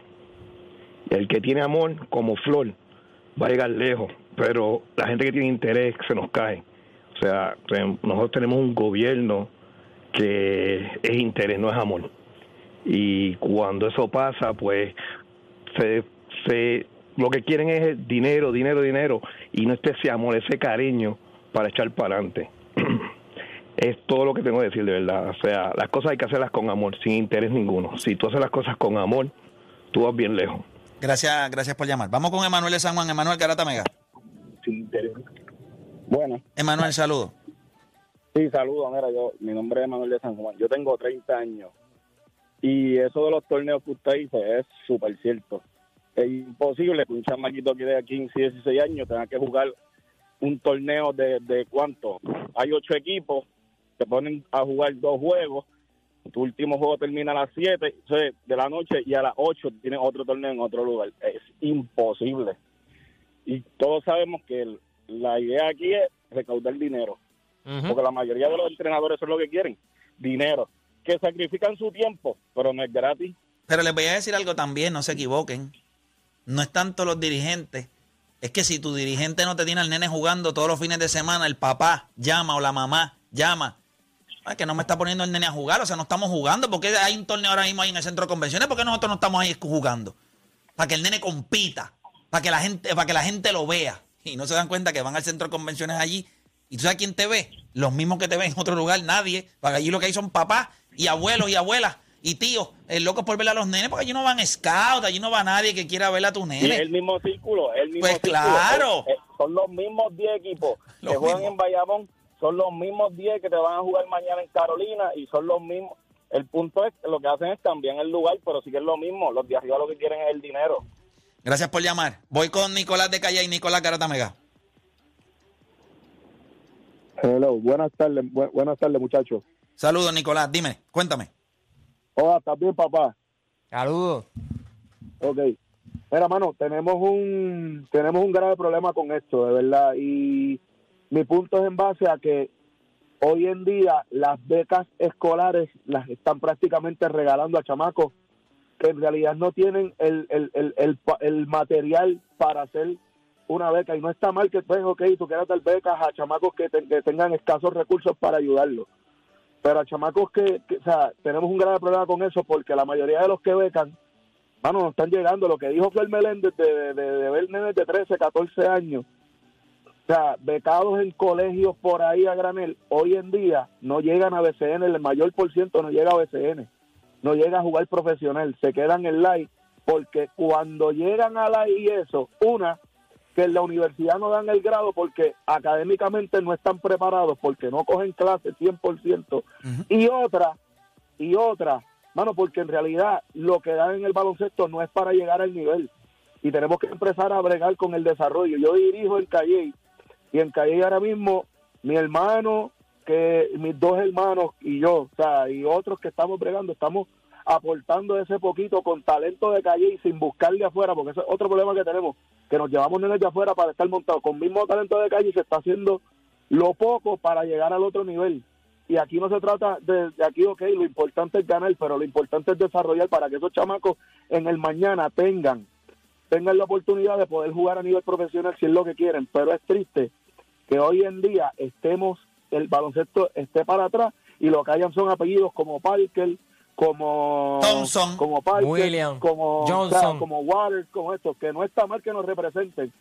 Speaker 7: El que tiene amor, como flor, va a llegar lejos, pero la gente que tiene interés se nos cae. O sea, nosotros tenemos un gobierno que es interés, no es amor. Y cuando eso pasa, pues se lo que quieren es dinero, dinero, dinero, y no este ese amor, ese cariño para echar para adelante. *clears throat* es todo lo que tengo que decir, de verdad. O sea, las cosas hay que hacerlas con amor, sin interés ninguno. Si tú haces las cosas con amor, tú vas bien lejos.
Speaker 2: Gracias, gracias por llamar. Vamos con Emanuel de San Juan. Emanuel Carata Mega. Sin interés. Bueno. Emanuel, saludo. *laughs*
Speaker 8: Sí, saludo. mi nombre es Emanuel de San Juan. Yo tengo 30 años. Y eso de los torneos que usted dice es súper cierto es imposible que un chamaquito que de 15, 16 años tenga que jugar un torneo de, cuánto. Hay ocho equipos, te ponen a jugar dos juegos, tu último juego termina a las 7 de la noche y a las 8 tienes otro torneo en otro lugar. Es imposible. Y todos sabemos que la idea aquí es recaudar dinero, porque la mayoría de los entrenadores son lo que quieren, dinero, que sacrifican su tiempo, pero no es gratis.
Speaker 2: Pero les voy a decir algo también, no se equivoquen. No es tanto los dirigentes. Es que si tu dirigente no te tiene al nene jugando todos los fines de semana, el papá llama o la mamá llama. Ay, ah, que no me está poniendo el nene a jugar, o sea, no estamos jugando. porque hay un torneo ahora mismo ahí en el centro de convenciones? porque nosotros no estamos ahí jugando? Para que el nene compita, para que la gente, para que la gente lo vea. Y no se dan cuenta que van al centro de convenciones allí. ¿Y tú sabes quién te ve? Los mismos que te ven en otro lugar, nadie. Para allí lo que hay son papás y abuelos y abuelas y tío, el loco por ver a los nenes, porque allí no van scouts, allí no va nadie que quiera ver a tus nenes. Es
Speaker 8: el mismo círculo, el mismo
Speaker 2: Pues claro. Eh, eh,
Speaker 8: son los mismos 10 equipos *laughs* que juegan en Bayamón, son los mismos 10 que te van a jugar mañana en Carolina y son los mismos. El punto es lo que hacen es cambiar el lugar, pero sí que es lo mismo. Los de arriba lo que quieren es el dinero.
Speaker 2: Gracias por llamar. Voy con Nicolás de Calle y Nicolás Caratamega.
Speaker 9: Hello, buenas tardes, buenas tardes muchachos.
Speaker 2: Saludos Nicolás, dime, cuéntame.
Speaker 9: Hola, ¿estás bien, papá?
Speaker 2: Saludos.
Speaker 9: Ok. Mira, mano, tenemos un, tenemos un grave problema con esto, de verdad. Y mi punto es en base a que hoy en día las becas escolares las están prácticamente regalando a chamacos que en realidad no tienen el, el, el, el, material para hacer una beca. Y no está mal que, pues, ok, tú quieras dar becas a chamacos que tengan escasos recursos para ayudarlos pero chamacos que, o sea, tenemos un grave problema con eso porque la mayoría de los que becan, bueno no están llegando. Lo que dijo Flor Meléndez de, de, ver de 13, 14 años, o sea, becados en colegios por ahí a granel, hoy en día no llegan a BCN, el mayor por ciento no llega a BCN, no llega a jugar profesional, se quedan en live, porque cuando llegan a live y eso, una, que en la universidad no dan el grado porque académicamente no están preparados, porque no cogen clases 100%. Y otra, y otra, mano, porque en realidad lo que dan en el baloncesto no es para llegar al nivel. Y tenemos que empezar a bregar con el desarrollo. Yo dirijo en Calle y en Calle ahora mismo mi hermano, que mis dos hermanos y yo, o sea, y otros que estamos bregando, estamos aportando ese poquito con talento de calle y sin buscarle afuera, porque ese es otro problema que tenemos, que nos llevamos nenes de afuera para estar montados con mismo talento de calle y se está haciendo lo poco para llegar al otro nivel. Y aquí no se trata de, aquí, ok, lo importante es ganar, pero lo importante es desarrollar para que esos chamacos en el mañana tengan tengan la oportunidad de poder jugar a nivel profesional si es lo que quieren, pero es triste que hoy en día estemos, el baloncesto esté para atrás y lo que hayan son apellidos como Parker, como
Speaker 2: Thompson,
Speaker 9: como Williams, William, como Johnson, como Waters, como estos, que no está mal que nos representen.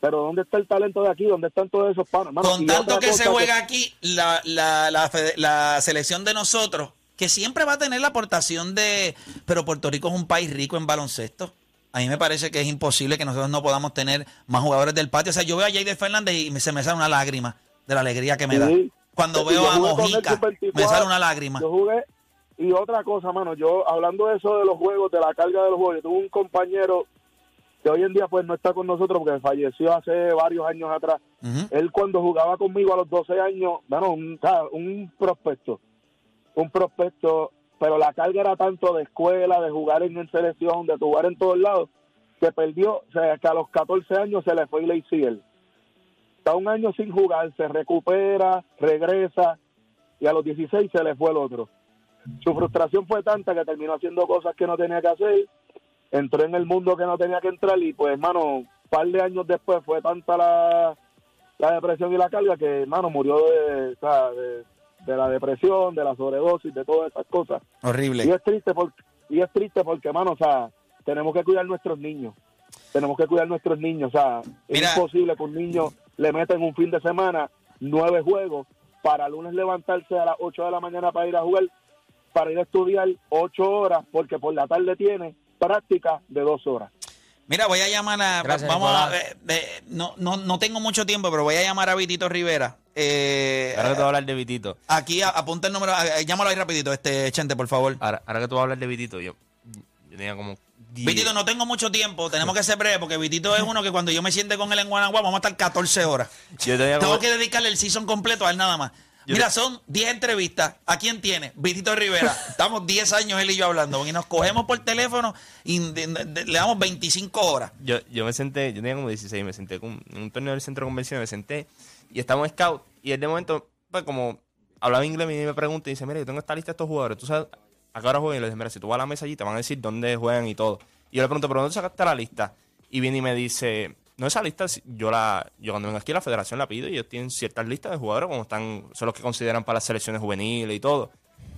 Speaker 9: Pero ¿dónde está el talento de aquí? ¿Dónde están todos esos panos?
Speaker 2: Con tanto que se juega aquí, la, la, la, selección de nosotros, que siempre va a tener la aportación de... Pero Puerto Rico es un país rico en baloncesto. A mí me parece que es imposible que nosotros no podamos tener más jugadores del patio. O sea, yo veo a Jade Fernández y se me sale una lágrima de la alegría que me da. Cuando veo a Mojica, me sale una lágrima.
Speaker 9: jugué, y otra cosa, mano, yo hablando de eso de los juegos, de la carga de los juegos, yo tuve un compañero que hoy en día pues no está con nosotros porque falleció hace varios años atrás. Él cuando jugaba conmigo a los 12 años, bueno, un, prospecto, un prospecto, pero la carga era tanto de escuela, de jugar en selección, de jugar en todos lados, que perdió, o sea, que a los 14 años se le fue y le hicieron. Está un año sin jugar, se recupera, regresa, y a los 16 se le fue el otro su frustración fue tanta que terminó haciendo cosas que no tenía que hacer, entró en el mundo que no tenía que entrar y pues, mano, par de años después fue tanta la, depresión y la carga que, hermano, murió de, la depresión, de la sobredosis, de todas esas cosas.
Speaker 2: Horrible.
Speaker 9: Y es triste porque, y es triste porque mano, o sea, tenemos que cuidar nuestros niños. Tenemos que cuidar nuestros niños. O sea, es imposible que un niño le meta en un fin de semana nueve juegos para lunes levantarse a las 8 de la mañana para ir a jugar para ir a estudiar ocho horas porque por la tarde tiene práctica de dos horas. Mira, voy a llamar a.
Speaker 2: vamos a, no, no, tengo mucho tiempo, pero voy a llamar a Vitito Rivera.
Speaker 3: Eh, ahora que te voy a hablar de Vitito.
Speaker 2: Aquí, apunta el número. Eh, llámalo ahí rapidito, este Chente, por favor.
Speaker 3: Ahora, que tú vas a hablar de Vitito, yo, tenía como.
Speaker 2: Vitito, no tengo mucho tiempo, tenemos que ser breves, porque Vitito es uno que cuando yo me siente con él en Guanajuato, vamos a estar 14 horas. Tengo que dedicarle el season completo a él nada más. Mira, son 10 entrevistas. ¿A quién tiene? Vitito Rivera. *laughs* Estamos 10 años él y yo hablando. Y nos cogemos por teléfono y le damos 25 horas.
Speaker 3: Yo, me senté, yo tenía como 16, me senté en un torneo del centro convencional, me senté y estamos scout. Y él de momento, pues como hablaba inglés, y me pregunta y dice: Mira, yo tengo esta lista de estos jugadores. Tú sabes a qué hora juegan. Y le dice, Mira, si tú vas a la mesa allí, te van a decir dónde juegan y todo. Y yo le pregunto: ¿Pero dónde sacaste la lista? Y viene y me dice: no, esa lista, yo la yo cuando vengo aquí, la federación la pido y ellos tienen ciertas listas de jugadores como están, son los que consideran para las selecciones juveniles y todo.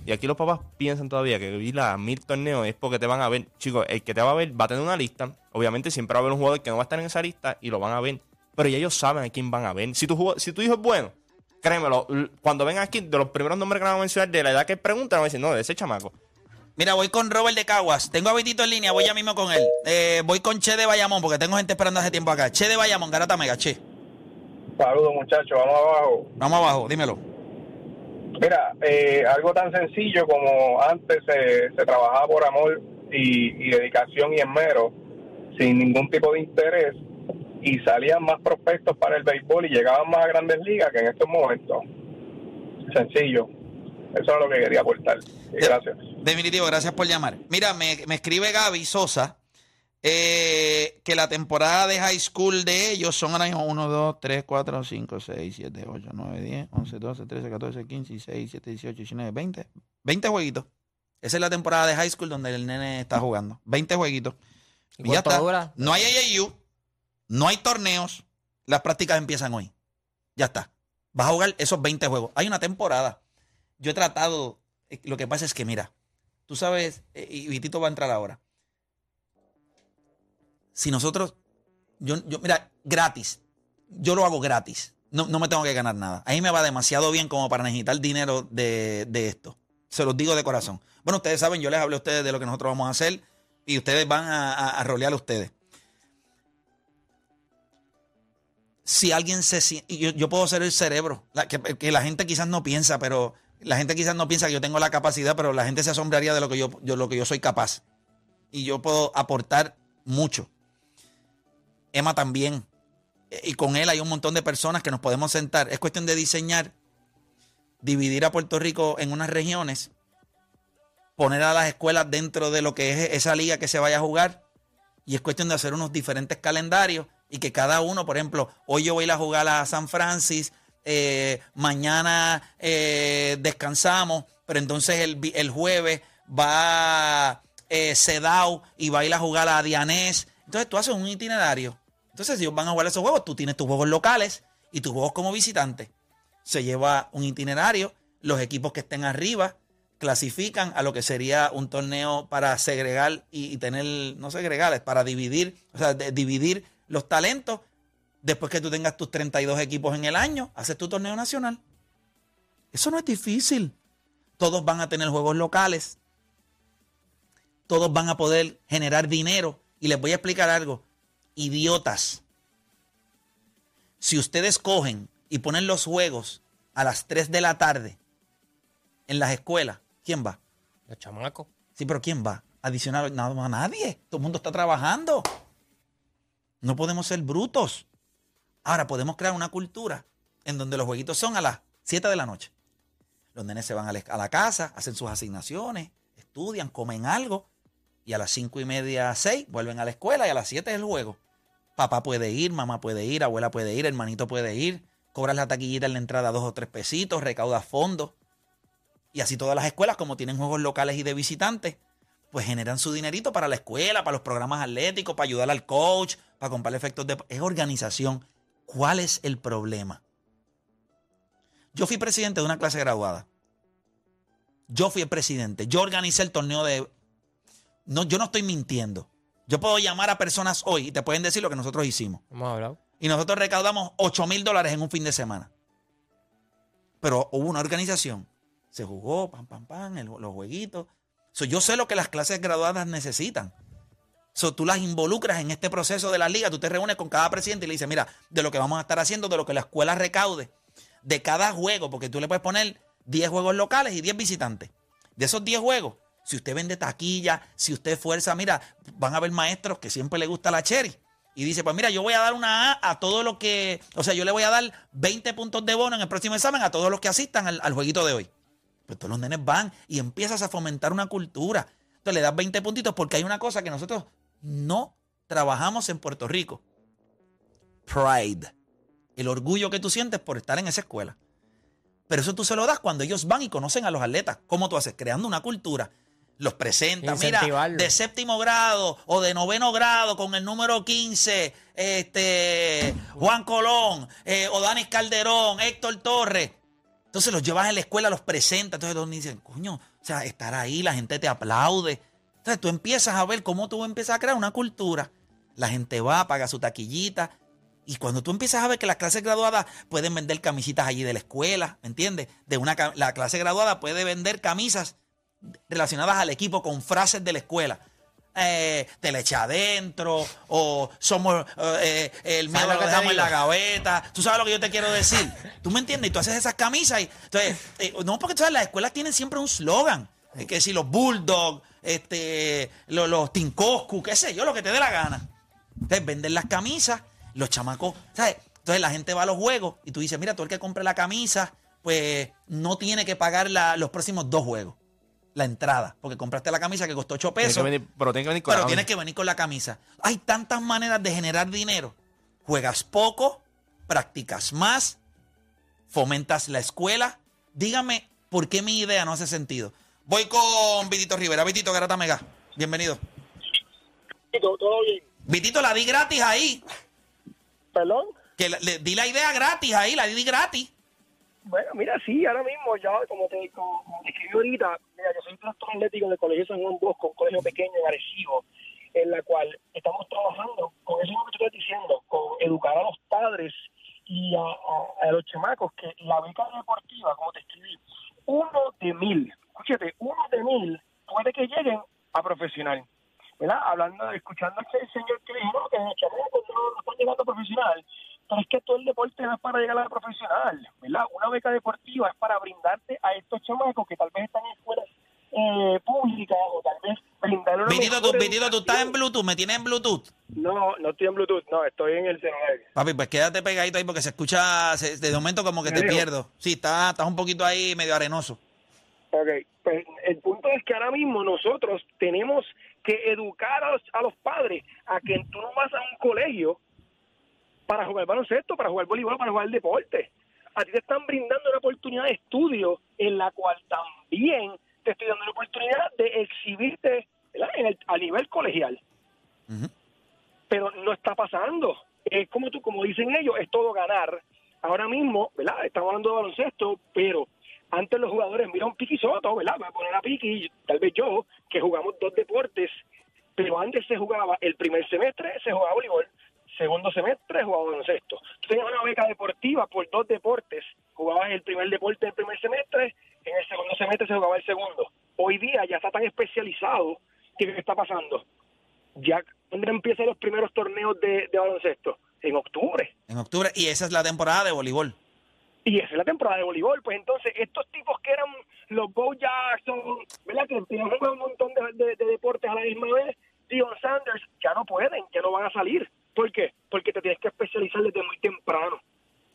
Speaker 3: Y aquí los papás piensan todavía que vivir a mil torneos es porque te van a ver. Chicos, el que te va a ver va a tener una lista. Obviamente siempre va a haber un jugador que no va a estar en esa lista y lo van a ver. Pero ya ellos saben a quién van a ver. Si tu, si tu hijo es bueno, créemelo, cuando vengan aquí, de los primeros nombres que van a mencionar, de la edad que preguntan, van a decir, no, de ese chamaco.
Speaker 2: Mira, voy con Robert de Caguas. Tengo a en línea, voy ya mismo con él. Eh, voy con Che de Bayamón, porque tengo gente esperando hace tiempo acá. Che de Bayamón, Garata Mega, Che.
Speaker 10: Saludos, muchachos. Vamos abajo.
Speaker 2: Vamos abajo, dímelo.
Speaker 10: Mira, eh, algo tan sencillo como antes se, trabajaba por amor y, dedicación y esmero, sin ningún tipo de interés, y salían más prospectos para el béisbol y llegaban más a grandes ligas que en estos momentos. Sencillo. Eso es lo que quería aportar. Gracias.
Speaker 2: Definitivo, gracias por llamar. Mira, me, escribe Gaby Sosa. Eh, que la temporada de high school de ellos son ahora 1, 2, 3, 4, 5, 6, 7, 8, 9, 10, 11, 12, 13, 14, 15, 16, 17, 18, 19, 20. 20 jueguitos. Esa es la temporada de high school donde el nene está jugando. 20 jueguitos. ¿Y, ya está. No hay AAU, no hay torneos. Las prácticas empiezan hoy. Ya está. Vas a jugar esos 20 juegos. Hay una temporada. Yo he tratado, eh, lo que pasa es que, mira, tú sabes, eh, y Vitito va a entrar ahora. Si nosotros, yo, yo mira, gratis, yo lo hago gratis, no, me tengo que ganar nada. Ahí me va demasiado bien como para necesitar dinero de, esto. Se los digo de corazón. Bueno, ustedes saben, yo les hablé a ustedes de lo que nosotros vamos a hacer y ustedes van a, rolear a ustedes. Si alguien se siente, yo, yo, puedo ser el cerebro, que, que, la gente quizás no piensa, pero la gente quizás no piensa que yo tengo la capacidad, pero la gente se asombraría de lo que yo, lo que yo soy capaz. Y yo puedo aportar mucho. Emma también. E, y con él hay un montón de personas que nos podemos sentar. Es cuestión de diseñar, dividir a Puerto Rico en unas regiones, poner a las escuelas dentro de lo que es esa liga que se vaya a jugar. Y es cuestión de hacer unos diferentes calendarios y que cada uno, por ejemplo, hoy yo voy a ir a jugar a San Francisco eh, mañana eh, descansamos, pero entonces el, jueves va eh, Sedao y va a ir a jugar a Dianés. Entonces tú haces un itinerario. Entonces ellos van a jugar esos juegos, tú tienes tus juegos locales y tus juegos como visitante. Se lleva un itinerario, los equipos que estén arriba clasifican a lo que sería un torneo para segregar y, tener, no segregar, para dividir, o sea, dividir los talentos después que tú tengas tus 32 equipos en el año, haces tu torneo nacional. Eso no es difícil. Todos van a tener juegos locales. Todos van a poder generar dinero. Y les voy a explicar algo. Idiotas. Si ustedes cogen y ponen los juegos a las 3 de la tarde en las escuelas, ¿quién va?
Speaker 4: Los chamacos.
Speaker 2: Sí, pero ¿quién va? Adicional, nada más a nadie. Todo el mundo está trabajando. No podemos ser brutos. Ahora podemos crear una cultura en donde los jueguitos son a las 7 de la noche. Los nenes se van a la casa, hacen sus asignaciones, estudian, comen algo y a las 5 y media, 6 vuelven a la escuela y a las 7 es el juego. Papá puede ir, mamá puede ir, abuela puede ir, hermanito puede ir, cobras la taquillita en la entrada dos o tres pesitos, recaudas fondos. Y así todas las escuelas, como tienen juegos locales y de visitantes, pues generan su dinerito para la escuela, para los programas atléticos, para ayudar al coach, para comprar efectos de... Es organización. ¿Cuál es el problema? Yo fui presidente de una clase graduada. Yo fui el presidente. Yo organicé el torneo de... No, yo no estoy mintiendo. Yo puedo llamar a personas hoy y te pueden decir lo que nosotros hicimos. Y nosotros recaudamos 8 mil dólares en un fin de semana. Pero hubo una organización. Se jugó, pam, pam, pam, los jueguitos. yo sé lo que las clases graduadas necesitan tú las involucras en este proceso de la liga, tú te reúnes con cada presidente y le dices, mira, de lo que vamos a estar haciendo, de lo que la escuela recaude, de cada juego, porque tú le puedes poner 10 juegos locales y 10 visitantes. De esos 10 juegos, si usted vende taquilla, si usted fuerza, mira, van a haber maestros que siempre le gusta la cherry. Y dice, pues mira, yo voy a dar una A a todo lo que, o sea, yo le voy a dar 20 puntos de bono en el próximo examen a todos los que asistan al, al jueguito de hoy. Pues todos los nenes van y empiezas a fomentar una cultura. Entonces le das 20 puntitos porque hay una cosa que nosotros no trabajamos en Puerto Rico. Pride. El orgullo que tú sientes por estar en esa escuela. Pero eso tú se lo das cuando ellos van y conocen a los atletas. ¿Cómo tú haces? Creando una cultura. Los presentas, mira, de séptimo grado o de noveno grado con el número 15, este, Juan Colón, eh, o Danis Calderón, Héctor Torres. Entonces los llevas a la escuela, los presentas. Entonces todos dicen, coño, o sea, estar ahí, la gente te aplaude. Entonces tú empiezas a ver cómo tú empiezas a crear una cultura. La gente va, paga su taquillita. Y cuando tú empiezas a ver que las clases graduadas pueden vender camisitas allí de la escuela, ¿me entiendes? De una, la clase graduada puede vender camisas relacionadas al equipo con frases de la escuela. Eh, te le echa adentro, o somos eh, eh, el miedo que dejamos en la gaveta. Tú sabes lo que yo te quiero decir. ¿Tú me entiendes? Y tú haces esas camisas. Y, entonces, no, porque ¿sabes? las escuelas tienen siempre un slogan. Que decir, los bulldogs, este, los, los tincoscu, qué sé yo, lo que te dé la gana. Entonces venden las camisas, los chamacos, ¿sabes? Entonces la gente va a los juegos y tú dices, mira, tú el que compre la camisa, pues no tiene que pagar los próximos dos juegos, la entrada, porque compraste la camisa que costó 8 pesos.
Speaker 3: pero que
Speaker 2: tienes que venir con la camisa. Hay tantas maneras de generar dinero. Juegas poco, practicas más, fomentas la escuela. Dígame por qué mi idea no hace sentido. Voy con Vitito Rivera. Vitito Garata
Speaker 11: Mega,
Speaker 2: bienvenido. Vitito, todo bien. la di gratis ahí.
Speaker 11: ¿Perdón?
Speaker 2: Que le, di la idea gratis ahí, la di gratis.
Speaker 11: Bueno, mira, sí, ahora mismo, ya como te escribí ahorita, mira, yo soy doctor atlético del Colegio San Juan Bosco, un colegio pequeño en en la cual estamos trabajando con eso que tú estás diciendo, con educar a los padres y a, a, a los chamacos que la beca deportiva, como te escribí, uno de mil escúchate, uno de mil puede que lleguen a profesional. ¿verdad? Hablando, escuchando el señor que dijo, que el chamacos no, están llegando a profesional, pero es que todo el deporte no es para llegar a profesional, ¿verdad? Una beca deportiva es para brindarte a estos chamacos que tal vez están en escuelas eh, públicas o tal vez brindarle
Speaker 2: una Vitito, tú, vinito tú estás en Bluetooth, ¿me tienes en Bluetooth?
Speaker 11: No, no estoy en Bluetooth, no, estoy en el celular.
Speaker 2: Papi, pues quédate pegadito ahí porque se escucha, se, de momento como que te pierdo. Sí, estás un poquito ahí medio arenoso.
Speaker 11: Ok, pues el punto es que ahora mismo nosotros tenemos que educar a los, padres a que tú no vas a un colegio para jugar baloncesto, para jugar voleibol, para jugar deporte. A ti te están brindando una oportunidad de estudio en la cual también te estoy dando la oportunidad de exhibirte a nivel colegial. Pero no está pasando. Es como tú, como dicen ellos, es todo ganar. Ahora mismo, Estamos hablando de baloncesto, pero antes los jugadores mira Piqui Soto, ¿verdad? a poner a Piqui, tal vez yo, que jugamos dos deportes, pero antes se jugaba, el primer semestre se jugaba voleibol, segundo semestre jugaba baloncesto. Tú tenías una beca deportiva por dos deportes, jugabas el primer deporte del primer semestre, en el segundo semestre se jugaba el segundo. Hoy día ya está tan especializado que ¿qué está pasando? Ya, ¿dónde empiezan los primeros torneos de, de baloncesto? En octubre.
Speaker 2: En octubre, y esa es la temporada de voleibol.
Speaker 11: Y esa es la temporada de voleibol. Pues entonces, estos tipos que eran los Bo Jackson, ¿verdad? Que tienen un montón de, deportes a la misma vez, Dion Sanders, ya no pueden, ya no van a salir. ¿Por qué? Porque te tienes que especializar desde muy temprano.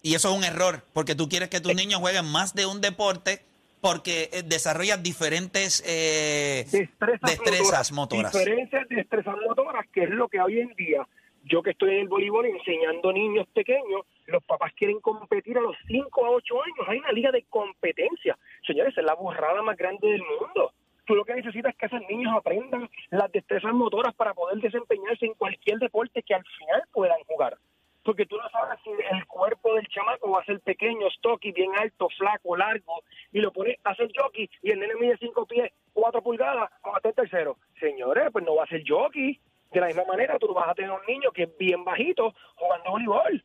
Speaker 2: Y eso es un error, porque tú quieres que tus niños jueguen más de un deporte porque eh, desarrollas diferentes
Speaker 11: eh, destrezas, motoras, motoras, de destrezas motoras, que es lo que hoy en día yo que estoy en el voleibol enseñando niños pequeños, los papás quieren competir a los 5 a 8 años. Hay una liga de competencia. Señores, es la borrada más grande del mundo. Tú lo que necesitas es que esos niños aprendan las destrezas motoras para poder desempeñarse en cualquier deporte que al final puedan jugar. Porque tú no sabes si el cuerpo del chamaco va a ser pequeño, stocky, bien alto, flaco, largo, y lo pones a hacer jockey y el nene mide 5 pies, 4 pulgadas, como a tercero. Señores, pues no va a ser jockey de la misma manera, tú vas a tener un niño que es bien bajito jugando voleibol.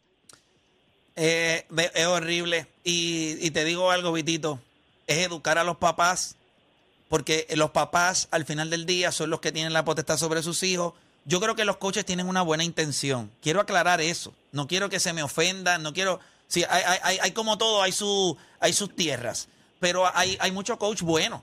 Speaker 11: Eh,
Speaker 2: es horrible. Y, te digo algo, Vitito, es educar a los papás, porque los papás al final del día son los que tienen la potestad sobre sus hijos. Yo creo que los coaches tienen una buena intención. Quiero aclarar eso. No quiero que se me ofendan, no quiero... Sí, hay, hay, hay como todo, hay, su, hay sus tierras, pero hay, hay mucho coach bueno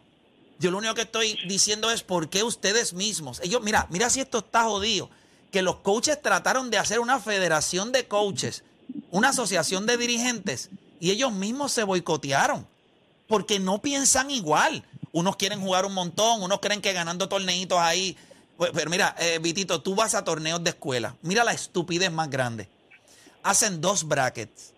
Speaker 2: yo lo único que estoy diciendo es por qué ustedes mismos. Ellos, mira, mira si esto está jodido. Que los coaches trataron de hacer una federación de coaches, una asociación de dirigentes, y ellos mismos se boicotearon. Porque no piensan igual. Unos quieren jugar un montón, unos creen que ganando torneitos ahí. Pues, pero mira, eh, Vitito, tú vas a torneos de escuela. Mira la estupidez más grande. Hacen dos brackets.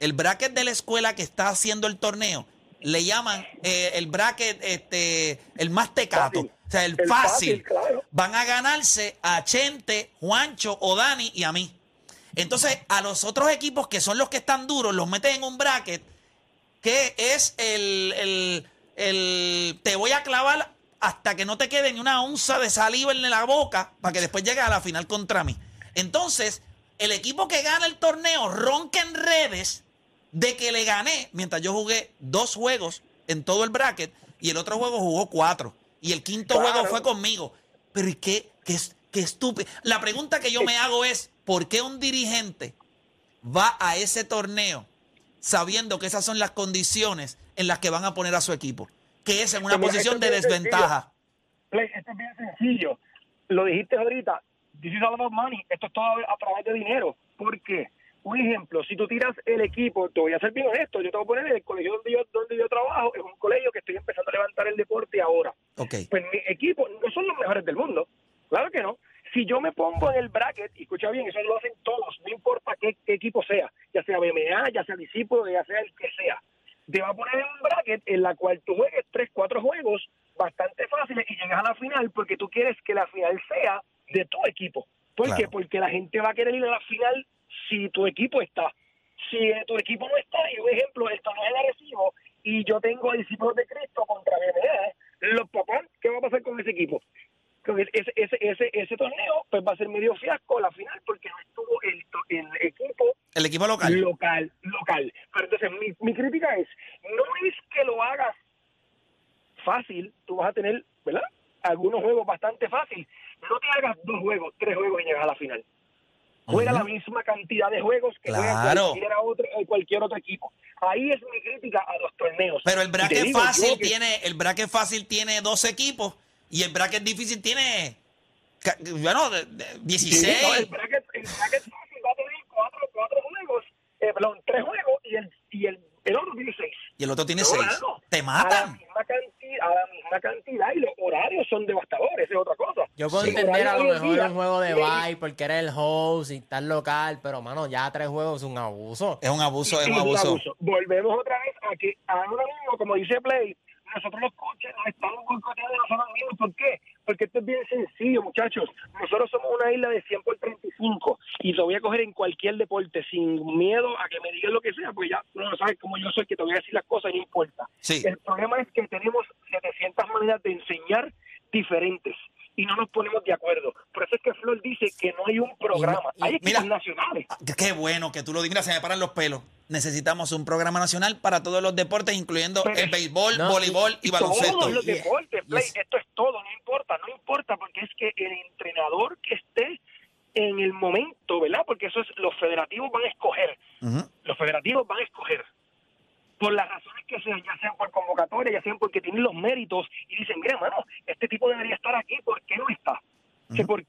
Speaker 2: El bracket de la escuela que está haciendo el torneo le llaman eh, el bracket, este, el más tecato. O sea, el, fácil. Van a ganarse a Chente, Juancho o Dani y a mí. Entonces, a los otros equipos que son los que están duros, los meten en un bracket que es el, el, el te voy a clavar hasta que no te quede ni una onza de saliva en la boca para que después llegue a la final contra mí. Entonces, el equipo que gana el torneo ronca en redes de que le gané mientras yo jugué dos juegos en todo el bracket y el otro juego jugó cuatro. Y el quinto juego fue conmigo. Pero ¿y qué, qué, estúpido? La pregunta que yo me hago es, ¿por qué un dirigente va a ese torneo sabiendo que esas son las condiciones en las que van a poner a su equipo? Que es en una posición de desventaja.
Speaker 11: esto es bien sencillo. Lo dijiste ahorita. This is all about money. Esto es todo a través de dinero. ¿Por qué? Un ejemplo, si tú tiras el equipo, te voy a ser bien honesto, yo te voy a poner el colegio donde yo, donde yo trabajo, es un colegio que estoy empezando a levantar el deporte ahora.
Speaker 2: Okay.
Speaker 11: Pues mi equipo no son los mejores del mundo, claro que no. Si yo me pongo en el bracket, y escucha bien, eso lo hacen todos, no importa qué, equipo sea, ya sea BMA, ya sea discípulo, ya sea el que sea, te va a poner en un bracket en la cual tú juegues tres, cuatro juegos bastante fáciles y llegas a la final porque tú quieres que la final sea de tu equipo. ¿Por qué? Porque la gente va a querer ir a la final si tu equipo está. Si tu equipo no está, y un ejemplo, el torneo de y yo tengo a discípulos de Cristo contra BMA, los papás, ¿qué va a pasar con ese equipo? Ese, ese, ese, ese torneo pues va a ser medio fiasco la final porque no estuvo el, el equipo
Speaker 2: el equipo local
Speaker 11: local local pero entonces mi, mi crítica es no es que lo hagas fácil tú vas a tener verdad algunos juegos bastante fácil no te hagas dos juegos tres juegos y llegas a la final juega la misma cantidad de juegos que cualquier otro, eh, cualquier otro equipo. Ahí es mi crítica a los torneos.
Speaker 2: Pero el bracket fácil tiene, el bracket fácil tiene 12 equipos y el bracket difícil tiene 16. el,
Speaker 11: bracket, bracket fácil va a tener 4 juegos, eh, 3 juegos y el, y el, otro tiene 6.
Speaker 2: Y el otro tiene 6. Te matan
Speaker 11: a la misma cantidad y los horarios son devastadores, es otra cosa. Yo puedo entender a
Speaker 4: lo mejor el juego de bye porque era el host y tal local, pero mano, ya tres juegos es un abuso.
Speaker 2: Es un abuso, es, un, abuso.
Speaker 11: Volvemos otra vez a que ahora mismo, como dice Play, nosotros los coches nos estamos boicoteando nosotros mismos. ¿Por qué? Porque esto es bien sencillo, muchachos. Nosotros somos una isla de 100 por 35 y lo voy a coger en cualquier deporte sin miedo a que me digan lo que sea, pues ya no sabes cómo yo soy, que te voy a decir las cosas y no importa. El problema es que tenemos 700 maneras de enseñar diferentes y no nos ponemos de acuerdo. Por eso es que Flor dice que no hay un programa. Hay equipos nacionales. Ah,
Speaker 2: qué bueno que tú lo digas. se me paran los pelos necesitamos un programa nacional para todos los deportes, incluyendo el béisbol, voleibol y, y baloncesto. Todos
Speaker 11: los deportes, esto es todo, no importa, no importa, porque es que el entrenador que esté en el momento, ¿verdad? Porque eso es, los federativos van a escoger, los federativos van a escoger por las razones que sean, ya sean por convocatoria, ya sean porque tienen los méritos y dicen, mira, mano, este tipo debería estar aquí, ¿por qué no está? ¿Por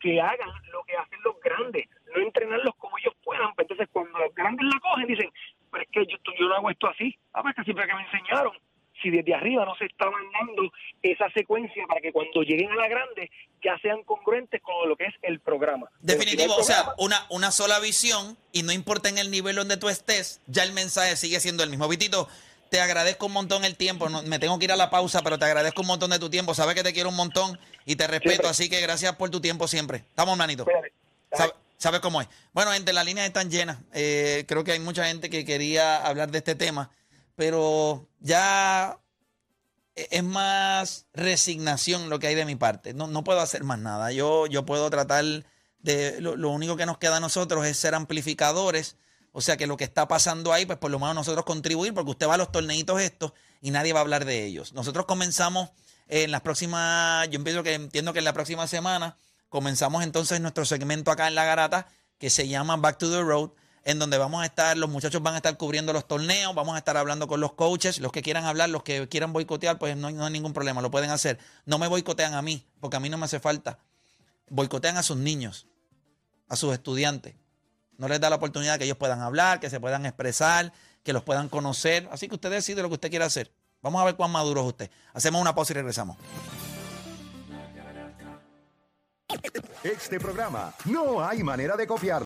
Speaker 11: que hagan lo que hacen los grandes, no entrenarlos como ellos puedan. Pues entonces, cuando los grandes la cogen, dicen, pero es que yo, yo no hago esto así. Ah, pues que siempre que me enseñaron. Si desde arriba no se está mandando esa secuencia para que cuando lleguen a la grande ya sean congruentes con lo que es el programa.
Speaker 2: Definitivo, o sea, una, una sola visión y no importa en el nivel donde tú estés, ya el mensaje sigue siendo el mismo. Vitito, te agradezco un montón el tiempo. me tengo que ir a la pausa, pero te agradezco un montón de tu tiempo. Sabes que te quiero un montón y te respeto, así que gracias por tu tiempo siempre. Estamos, hermanito. Sabes cómo es. Bueno, gente, las líneas están llenas. Eh, creo que hay mucha gente que quería hablar de este tema, pero ya e-, es más resignación lo que hay de mi parte. No, no puedo hacer más nada. Yo, yo puedo tratar de. lo único que nos queda a nosotros es ser amplificadores o sea que lo que está pasando ahí, pues por lo menos nosotros contribuir, porque usted va a los torneitos estos y nadie va a hablar de ellos. Nosotros comenzamos en las próximas, yo empiezo que entiendo que en la próxima semana comenzamos entonces nuestro segmento acá en La Garata que se llama Back to the Road, en donde vamos a estar, los muchachos van a estar cubriendo los torneos, vamos a estar hablando con los coaches, los que quieran hablar, los que quieran boicotear, pues no, no hay ningún problema, lo pueden hacer. No me boicotean a mí, porque a mí no me hace falta. Boicotean a sus niños, a sus estudiantes. No les da la oportunidad que ellos puedan hablar, que se puedan expresar, que los puedan conocer. Así que usted decide lo que usted quiera hacer. Vamos a ver cuán maduro es usted. Hacemos una pausa y regresamos.
Speaker 12: Este programa no hay manera de copiar.